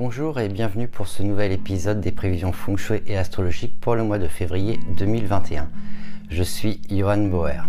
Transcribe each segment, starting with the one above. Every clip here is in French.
Bonjour et bienvenue pour ce nouvel épisode des prévisions feng shui et astrologiques pour le mois de février 2021. Je suis Johan Bauer.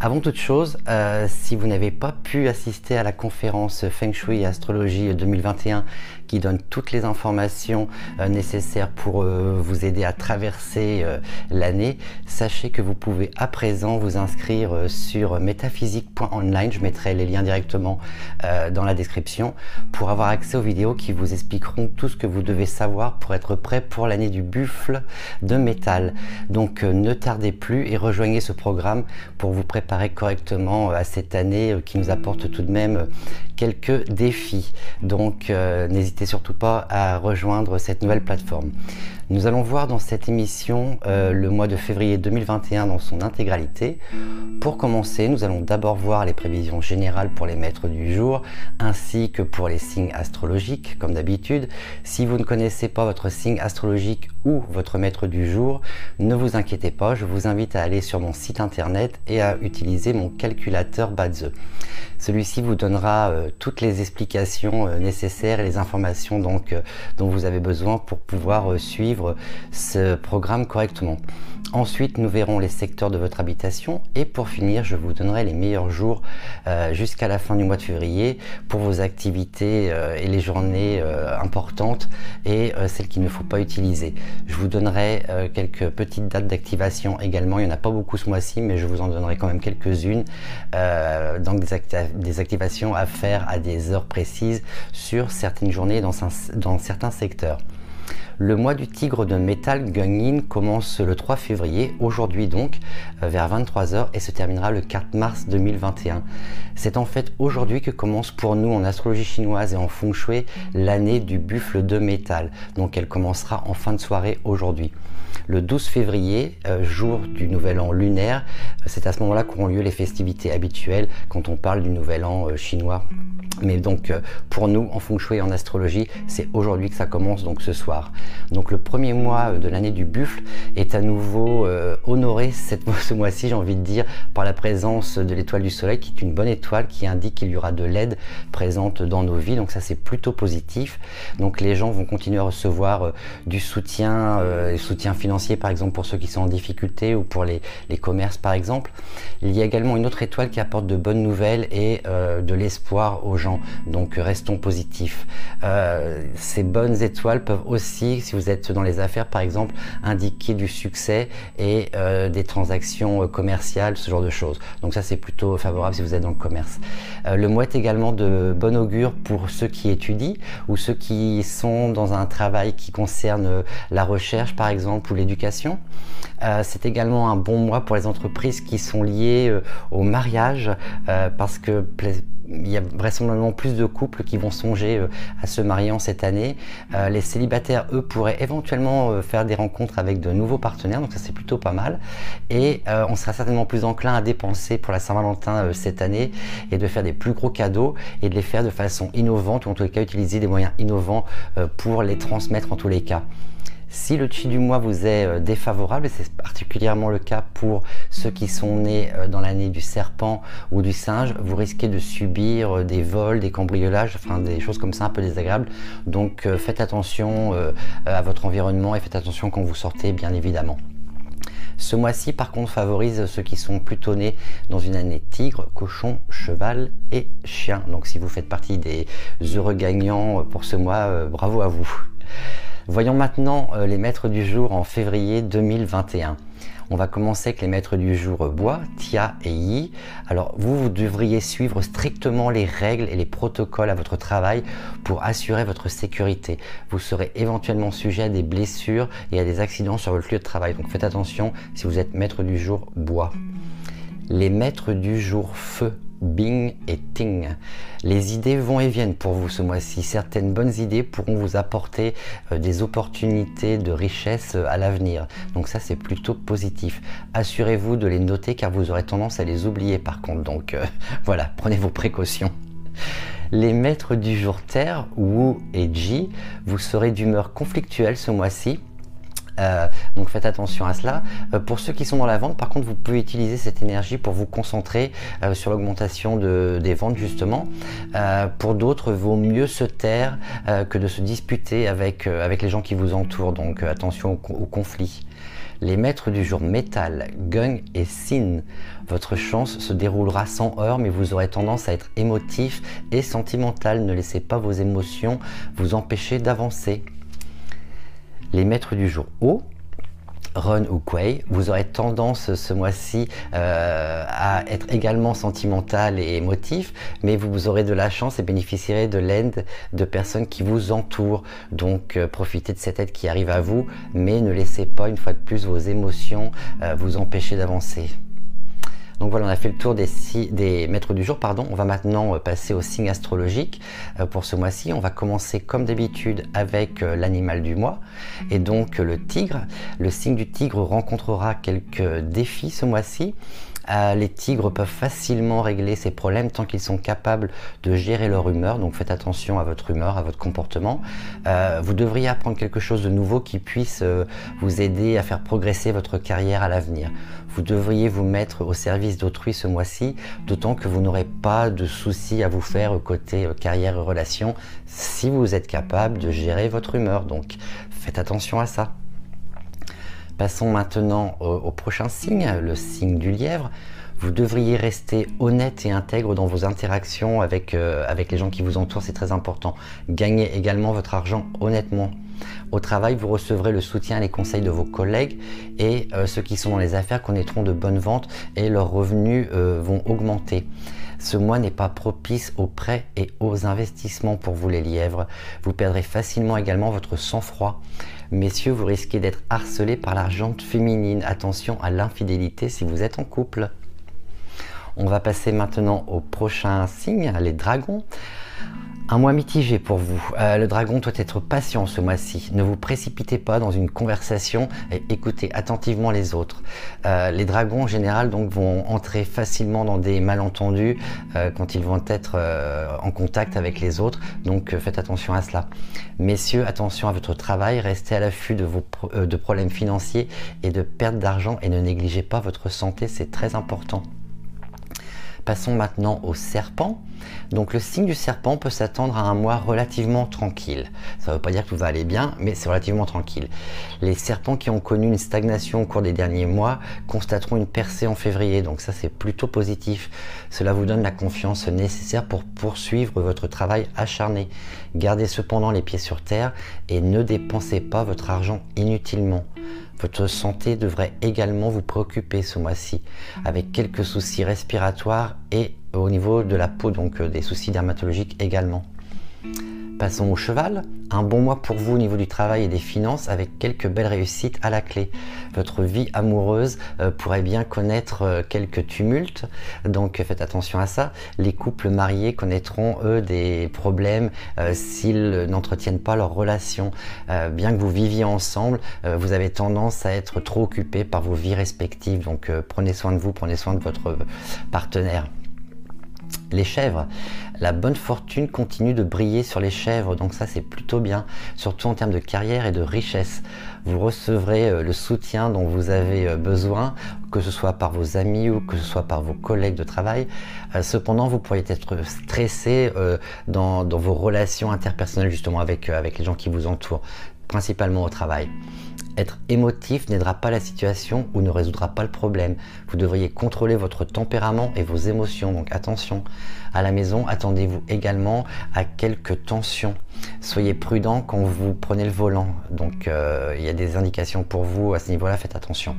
Avant toute chose, euh, si vous n'avez pas pu assister à la conférence Feng Shui Astrologie 2021 qui donne toutes les informations euh, nécessaires pour euh, vous aider à traverser l'année, sachez que vous pouvez à présent vous inscrire sur métaphysique.online. Je mettrai les liens directement dans la description pour avoir accès aux vidéos qui vous expliqueront tout ce que vous devez savoir pour être prêt pour l'année du buffle de métal. Donc ne tardez plus et rejoignez ce programme pour vous préparer correctement euh, à cette année euh, qui nous apporte tout de même euh, quelques défis. Donc n'hésitez surtout pas à rejoindre cette nouvelle plateforme. Nous allons voir dans cette émission le mois de février 2021 dans son intégralité. Pour commencer, nous allons d'abord voir les prévisions générales pour les maîtres du jour ainsi que pour les signes astrologiques comme d'habitude. Si vous ne connaissez pas votre signe astrologique ou votre maître du jour, ne vous inquiétez pas, je vous invite à aller sur mon site internet et à utiliser mon calculateur Badze. Celui-ci vous donnera euh, toutes les explications euh, nécessaires et les informations donc, euh, dont vous avez besoin pour pouvoir suivre ce programme correctement. Ensuite, nous verrons les secteurs de votre habitation et pour finir, je vous donnerai les meilleurs jours jusqu'à la fin du mois de février pour vos activités et les journées importantes et celles qu'il ne faut pas utiliser. Je vous donnerai quelques petites dates d'activation également. Il n'y en a pas beaucoup ce mois-ci, mais je vous en donnerai quand même quelques-unes. donc des, activations à faire à des heures précises sur certaines journées dans certains secteurs. Le mois du tigre de métal Guanyin commence le 3 février, aujourd'hui donc, euh, vers 23h et se terminera le 4 mars 2021. C'est en fait aujourd'hui que commence pour nous en astrologie chinoise et en feng shui l'année du buffle de métal. Donc elle commencera en fin de soirée aujourd'hui. Le 12 février, euh, jour du nouvel an lunaire, euh, c'est à ce moment-là qu'auront lieu les festivités habituelles quand on parle du nouvel an chinois. Mais donc pour nous en feng shui et en astrologie, c'est aujourd'hui que ça commence, donc ce soir. Donc le premier mois de l'année du buffle est à nouveau euh, honoré ce mois-ci, j'ai envie de dire, par la présence de l'étoile du soleil, qui est une bonne étoile qui indique qu'il y aura de l'aide présente dans nos vies. Donc ça c'est plutôt positif. Donc les gens vont continuer à recevoir euh, du soutien, euh, soutien financier par exemple pour ceux qui sont en difficulté ou pour les, les commerces par exemple. Il y a également une autre étoile qui apporte de bonnes nouvelles et de l'espoir aux gens. Donc restons positifs. ces bonnes étoiles peuvent aussi si vous êtes dans les affaires par exemple, indiquer du succès et euh, des transactions euh, commerciales, ce genre de choses. Donc ça c'est plutôt favorable si vous êtes dans le commerce. Euh, le mois est également de bon augure pour ceux qui étudient ou ceux qui sont dans un travail qui concerne la recherche par exemple ou l'éducation. c'est également un bon mois pour les entreprises qui sont liées au mariage parce que il y a vraisemblablement plus de couples qui vont songer euh, à se marier en cette année. Euh, les célibataires, eux, pourraient éventuellement euh, faire des rencontres avec de nouveaux partenaires, donc ça c'est plutôt pas mal. Et on sera certainement plus enclin à dépenser pour la Saint-Valentin cette année et de faire des plus gros cadeaux et de les faire de façon innovante ou en tous les cas utiliser des moyens innovants pour les transmettre en tous les cas. Si le chi du mois vous est euh, défavorable, et c'est particulièrement le cas pour ceux qui sont nés euh, dans l'année du serpent ou du singe, vous risquez de subir euh, des vols, des cambriolages, enfin des choses comme ça un peu désagréables. Donc faites attention à votre environnement et faites attention quand vous sortez, bien évidemment. Ce mois-ci, par contre, favorise ceux qui sont plutôt nés dans une année tigre, cochon, cheval et chien. Donc si vous faites partie des heureux gagnants pour ce mois, bravo à vous. Voyons maintenant euh, les maîtres du jour en février 2021. On va commencer avec les maîtres du jour bois, Tia et Yi. Alors vous, vous devriez suivre strictement les règles et les protocoles à votre travail pour assurer votre sécurité. Vous serez éventuellement sujet à des blessures et à des accidents sur votre lieu de travail. Donc faites attention si vous êtes maître du jour bois. Les maîtres du jour feu, Bing et Ting. Les idées vont et viennent pour vous ce mois-ci. Certaines bonnes idées pourront vous apporter euh, des opportunités de richesse euh, à l'avenir. Donc ça c'est plutôt positif. Assurez-vous de les noter car vous aurez tendance à les oublier par contre. Donc euh, voilà, prenez vos précautions. Les maîtres du jour Terre, Wu et Ji, vous serez d'humeur conflictuelle ce mois-ci donc faites attention à cela. pour ceux qui sont dans la vente, par contre, vous pouvez utiliser cette énergie pour vous concentrer sur l'augmentation de, des ventes justement. pour d'autres, vaut mieux se taire que de se disputer avec, les gens qui vous entourent. Donc attention au, au conflit les maîtres du jour métal, gung et sin. Votre chance se déroulera sans heurts, mais vous aurez tendance à être émotif et sentimental. Ne laissez pas vos émotions vous empêcher d'avancer. Les maîtres du jour haut, Run ou Quay, vous aurez tendance ce mois-ci euh, à être également sentimental et émotif, mais vous, aurez de la chance et bénéficierez de l'aide de personnes qui vous entourent. Donc euh, profitez de cette aide qui arrive à vous, mais ne laissez pas une fois de plus vos émotions euh, vous empêcher d'avancer. Donc voilà, on a fait le tour des, des maîtres du jour. Pardon. On va maintenant euh, passer au signe astrologique euh, pour ce mois-ci. On va commencer comme d'habitude avec euh, l'animal du mois. Et donc le tigre. Le signe du tigre rencontrera quelques défis ce mois-ci. Les tigres peuvent facilement régler ces problèmes tant qu'ils sont capables de gérer leur humeur. Donc faites attention à votre humeur, à votre comportement. vous devriez apprendre quelque chose de nouveau qui puisse vous aider à faire progresser votre carrière à l'avenir vous devriez vous mettre au service d'autrui ce mois-ci, d'autant que vous n'aurez pas de soucis à vous faire côté euh, carrière et relations si vous êtes capable de gérer votre humeur. Donc faites attention à ça. Passons maintenant au, prochain signe, le signe du lièvre. Vous devriez rester honnête et intègre dans vos interactions avec, euh, avec les gens qui vous entourent, c'est très important. Gagnez également votre argent honnêtement. Au travail, vous recevrez le soutien et les conseils de vos collègues et euh, ceux qui sont dans les affaires connaîtront de bonnes ventes et leurs revenus euh, vont augmenter. Ce mois n'est pas propice aux prêts et aux investissements pour vous les lièvres. Vous perdrez facilement également votre sang-froid. Messieurs, vous risquez d'être harcelés par l'argent féminine. Attention à l'infidélité si vous êtes en couple. On va passer maintenant au prochain signe, les dragons. Un mois mitigé pour vous. Euh, le dragon doit être patient ce mois-ci. Ne vous précipitez pas dans une conversation et écoutez attentivement les autres. Euh, les dragons en général donc vont entrer facilement dans des malentendus euh, quand ils vont être en contact avec les autres. Donc faites attention à cela. Messieurs, attention à votre travail. Restez à l'affût de vos problèmes financiers et de perte d'argent et ne négligez pas votre santé. C'est très important. Passons maintenant au serpent. Donc le signe du serpent peut s'attendre à un mois relativement tranquille. Ça ne veut pas dire que tout va aller bien, mais c'est relativement tranquille. Les serpents qui ont connu une stagnation au cours des derniers mois constateront une percée en février, donc ça c'est plutôt positif. Cela vous donne la confiance nécessaire pour poursuivre votre travail acharné. Gardez cependant les pieds sur terre et ne dépensez pas votre argent inutilement. Votre santé devrait également vous préoccuper ce mois-ci, avec quelques soucis respiratoires et au niveau de la peau, donc euh, des soucis dermatologiques également. Passons au cheval. Un bon mois pour vous au niveau du travail et des finances avec quelques belles réussites à la clé. Votre vie amoureuse euh, pourrait bien connaître euh, quelques tumultes, donc faites attention à ça. Les couples mariés connaîtront eux des problèmes euh, s'ils n'entretiennent pas leur relation. bien que vous viviez ensemble, vous avez tendance à être trop occupé par vos vies respectives, donc prenez soin de vous, prenez soin de votre partenaire. Les chèvres, la bonne fortune continue de briller sur les chèvres, donc ça c'est plutôt bien, surtout en termes de carrière et de richesse. Vous recevrez euh, le soutien dont vous avez euh, besoin, que ce soit par vos amis ou que ce soit par vos collègues de travail. Euh, cependant, vous pourriez être stressé dans, vos relations interpersonnelles justement avec, avec les gens qui vous entourent, principalement au travail. Être émotif n'aidera pas la situation ou ne résoudra pas le problème. Vous devriez contrôler votre tempérament et vos émotions, donc attention. À la maison, attendez-vous également à quelques tensions. Soyez prudent quand vous prenez le volant. Donc euh, il y a des indications pour vous à ce niveau-là, faites attention.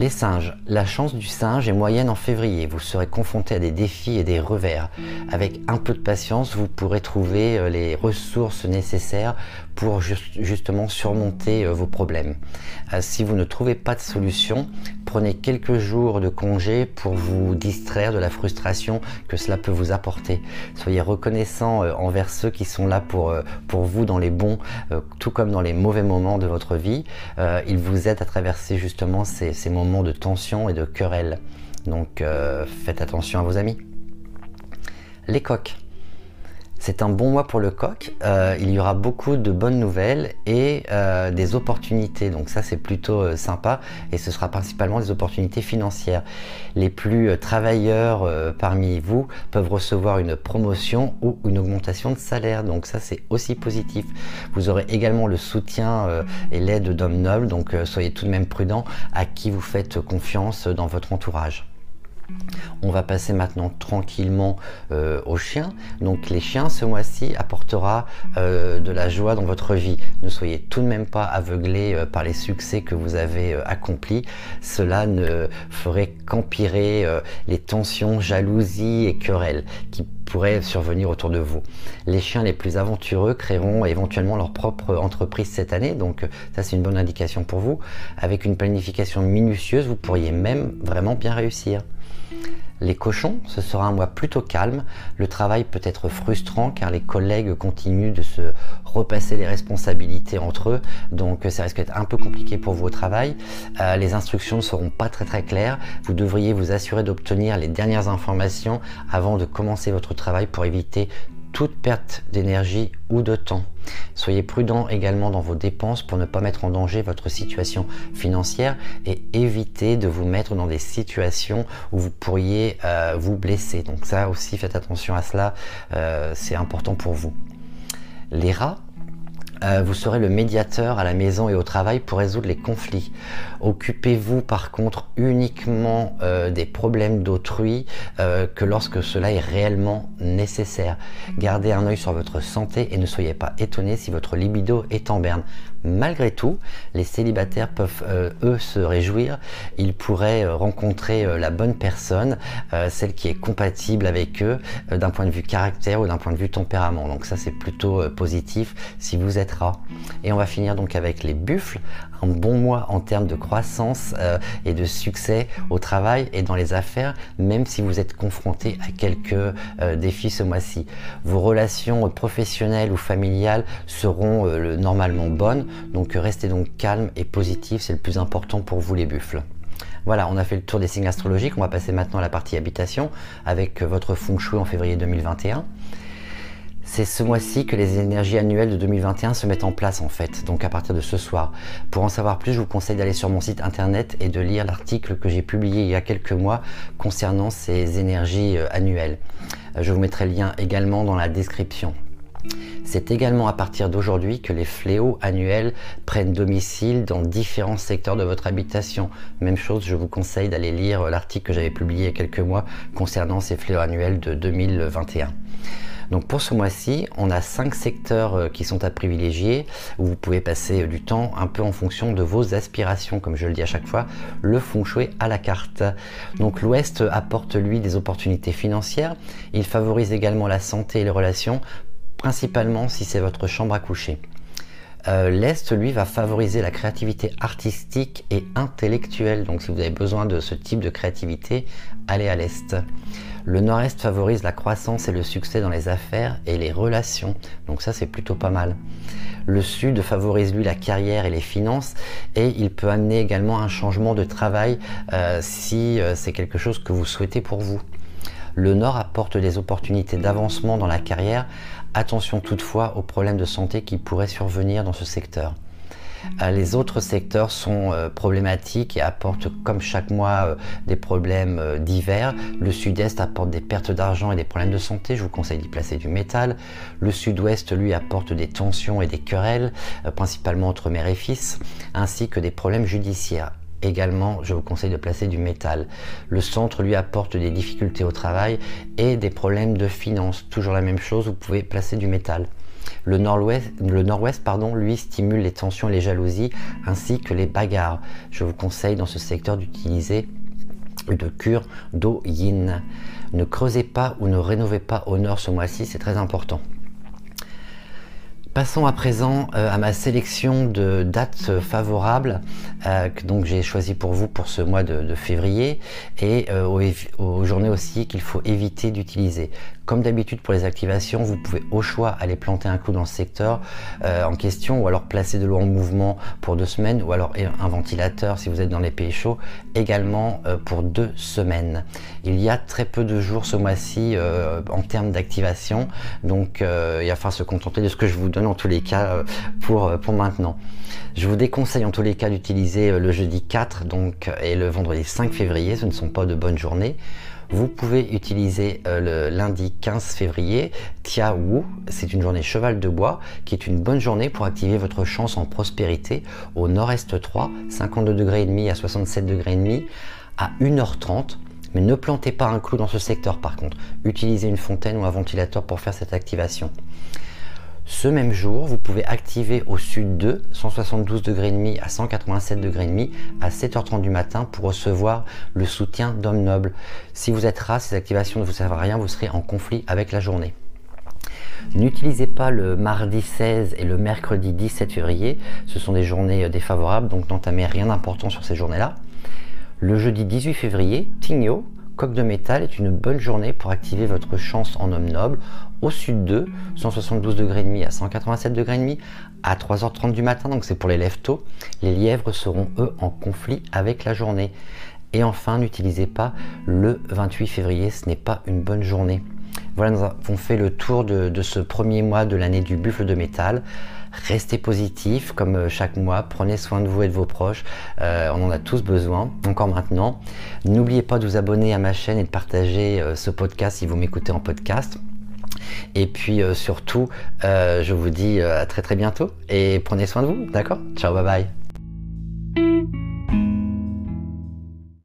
Les singes. La chance du singe est moyenne en février. Vous serez confronté à des défis et des revers. Avec un peu de patience, vous pourrez trouver euh, les ressources nécessaires pour justement surmonter euh, vos problèmes. Euh, si vous ne trouvez pas de solution, prenez quelques jours de congé pour vous distraire de la frustration que cela peut vous apporter. Soyez reconnaissant euh, envers ceux qui sont là pour, pour vous dans les bons, tout comme dans les mauvais moments de votre vie. Ils vous aident à traverser justement ces, ces moments de tension et de querelle. Donc faites attention à vos amis. Les coques. C'est un bon mois pour le coq. Euh, il y aura beaucoup de bonnes nouvelles et euh, des opportunités. Donc ça, c'est plutôt euh, sympa. Et ce sera principalement des opportunités financières. Les plus travailleurs parmi vous peuvent recevoir une promotion ou une augmentation de salaire. Donc ça, c'est aussi positif. Vous aurez également le soutien et l'aide d'hommes nobles. Donc soyez tout de même prudent à qui vous faites confiance dans votre entourage. On va passer maintenant tranquillement euh, aux chiens. Donc les chiens ce mois-ci apportera euh, de la joie dans votre vie. Ne soyez tout de même pas aveuglés euh, par les succès que vous avez accomplis. Cela ne ferait qu'empirer les tensions, jalousies et querelles qui pourraient survenir autour de vous. Les chiens les plus aventureux créeront éventuellement leur propre entreprise cette année, donc ça c'est une bonne indication pour vous. Avec une planification minutieuse, vous pourriez même vraiment bien réussir. Les cochons, ce sera un mois plutôt calme. Le travail peut être frustrant car les collègues continuent de se repasser les responsabilités entre eux, donc ça risque d'être un peu compliqué pour vous au travail. Euh, les instructions ne seront pas très très claires. Vous devriez vous assurer d'obtenir les dernières informations avant de commencer votre travail pour éviter toute perte d'énergie ou de temps. Soyez prudent également dans vos dépenses pour ne pas mettre en danger votre situation financière et éviter de vous mettre dans des situations où vous pourriez euh, vous blesser. Donc ça aussi, faites attention à cela, euh, c'est important pour vous. Les rats, euh, vous serez le médiateur à la maison et au travail pour résoudre les conflits. Occupez-vous par contre uniquement euh, des problèmes d'autrui euh, que lorsque cela est réellement nécessaire. Gardez un œil sur votre santé et ne soyez pas étonné si votre libido est en berne. Malgré tout, les célibataires peuvent eux se réjouir. Ils pourraient rencontrer la bonne personne, celle qui est compatible avec eux d'un point de vue caractère ou d'un point de vue tempérament. Donc ça c'est plutôt positif si vous êtes et on va finir donc avec les buffles, un bon mois en termes de croissance euh, et de succès au travail et dans les affaires, même si vous êtes confronté à quelques euh, défis ce mois-ci. Vos relations professionnelles ou familiales seront euh, normalement bonnes, donc restez donc calme et positif, c'est le plus important pour vous les buffles. Voilà, on a fait le tour des signes astrologiques, on va passer maintenant à la partie habitation avec votre feng shui en février 2021. C'est ce mois-ci que les énergies annuelles de 2021 se mettent en place en fait, donc à partir de ce soir. Pour en savoir plus, je vous conseille d'aller sur mon site internet et de lire l'article que j'ai publié il y a quelques mois concernant ces énergies euh, annuelles. Euh, je vous mettrai le lien également dans la description. C'est également à partir d'aujourd'hui que les fléaux annuels prennent domicile dans différents secteurs de votre habitation. Même chose, je vous conseille d'aller lire l'article que j'avais publié il y a quelques mois concernant ces fléaux annuels de 2021. Donc pour ce mois-ci, on a cinq secteurs euh, qui sont à privilégier où vous pouvez passer euh, du temps un peu en fonction de vos aspirations, comme je le dis à chaque fois, le feng shui à la carte. Donc l'ouest apporte lui des opportunités financières, il favorise également la santé et les relations, principalement si c'est votre chambre à coucher. Euh, L'Est, lui, va favoriser la créativité artistique et intellectuelle. Donc si vous avez besoin de ce type de créativité, allez à l'Est. Le nord-est favorise la croissance et le succès dans les affaires et les relations, donc ça c'est plutôt pas mal. Le sud favorise lui la carrière et les finances et il peut amener également un changement de travail euh, si euh, c'est quelque chose que vous souhaitez pour vous. Le nord apporte des opportunités d'avancement dans la carrière. Attention toutefois aux problèmes de santé qui pourraient survenir dans ce secteur. Euh, les autres secteurs sont euh, problématiques et apportent comme chaque mois euh, des problèmes divers. Le sud-est apporte des pertes d'argent et des problèmes de santé, je vous conseille d'y placer du métal. Le sud-ouest, lui, apporte des tensions et des querelles, principalement entre mère et fils, ainsi que des problèmes judiciaires. Également, je vous conseille de placer du métal. Le centre lui apporte des difficultés au travail et des problèmes de finances. Toujours la même chose, vous pouvez placer du métal. Le nord-ouest, lui stimule les tensions et les jalousies ainsi que les bagarres. Je vous conseille dans ce secteur d'utiliser de cure d'eau yin. Ne creusez pas ou ne rénovez pas au nord ce mois-ci, c'est très important. Passons à présent euh, à ma sélection de dates favorables euh, que donc j'ai choisi pour vous pour ce mois de, février et euh, aux, journées aussi qu'il faut éviter d'utiliser. Comme d'habitude pour les activations, vous pouvez au choix aller planter un clou dans le secteur en question ou alors placer de l'eau en mouvement pour deux semaines ou alors un ventilateur si vous êtes dans les pays chauds également pour deux semaines. Il y a très peu de jours ce mois-ci en termes d'activation donc il va falloir se contenter de ce que je vous donne en tous les cas euh, pour, euh, maintenant. Je vous déconseille en tous les cas d'utiliser euh, le jeudi 4 donc, et le vendredi 5 février, ce ne sont pas de bonnes journées. Vous pouvez utiliser le lundi 15 février, Tia Wu, c'est une journée cheval de bois qui est une bonne journée pour activer votre chance en prospérité au nord-est 3, 52 degrés demi à 67 degrés demi à 1h30 mais ne plantez pas un clou dans ce secteur par contre. Utilisez une fontaine ou un ventilateur pour faire cette activation. Ce même jour, vous pouvez activer au sud de 172 degrés à 187 degrés à 7h30 du matin pour recevoir le soutien d'hommes nobles. Si vous êtes ras, ces activations ne vous servent à rien, vous serez en conflit avec la journée. N'utilisez pas le mardi 16 et le mercredi 17 février, ce sont des journées défavorables, donc n'entamez rien d'important sur ces journées-là. Le jeudi 18 février, Tigno, coque de métal est une bonne journée pour activer votre chance en homme noble au sud de 172 degrés demi à 187 degrés demi à 3h30 du matin, donc c'est pour les lève tôt. Les lièvres seront eux en conflit avec la journée. Et enfin, n'utilisez pas le 28 février, ce n'est pas une bonne journée. Voilà, nous avons fait le tour de, ce premier mois de l'année du buffle de métal. Restez positif comme euh, chaque mois, prenez soin de vous et de vos proches, euh, on en a tous besoin, encore maintenant. N'oubliez pas de vous abonner à ma chaîne et de partager euh, ce podcast si vous m'écoutez en podcast. Et puis surtout, je vous dis à très très bientôt et prenez soin de vous, d'accord? Ciao, bye bye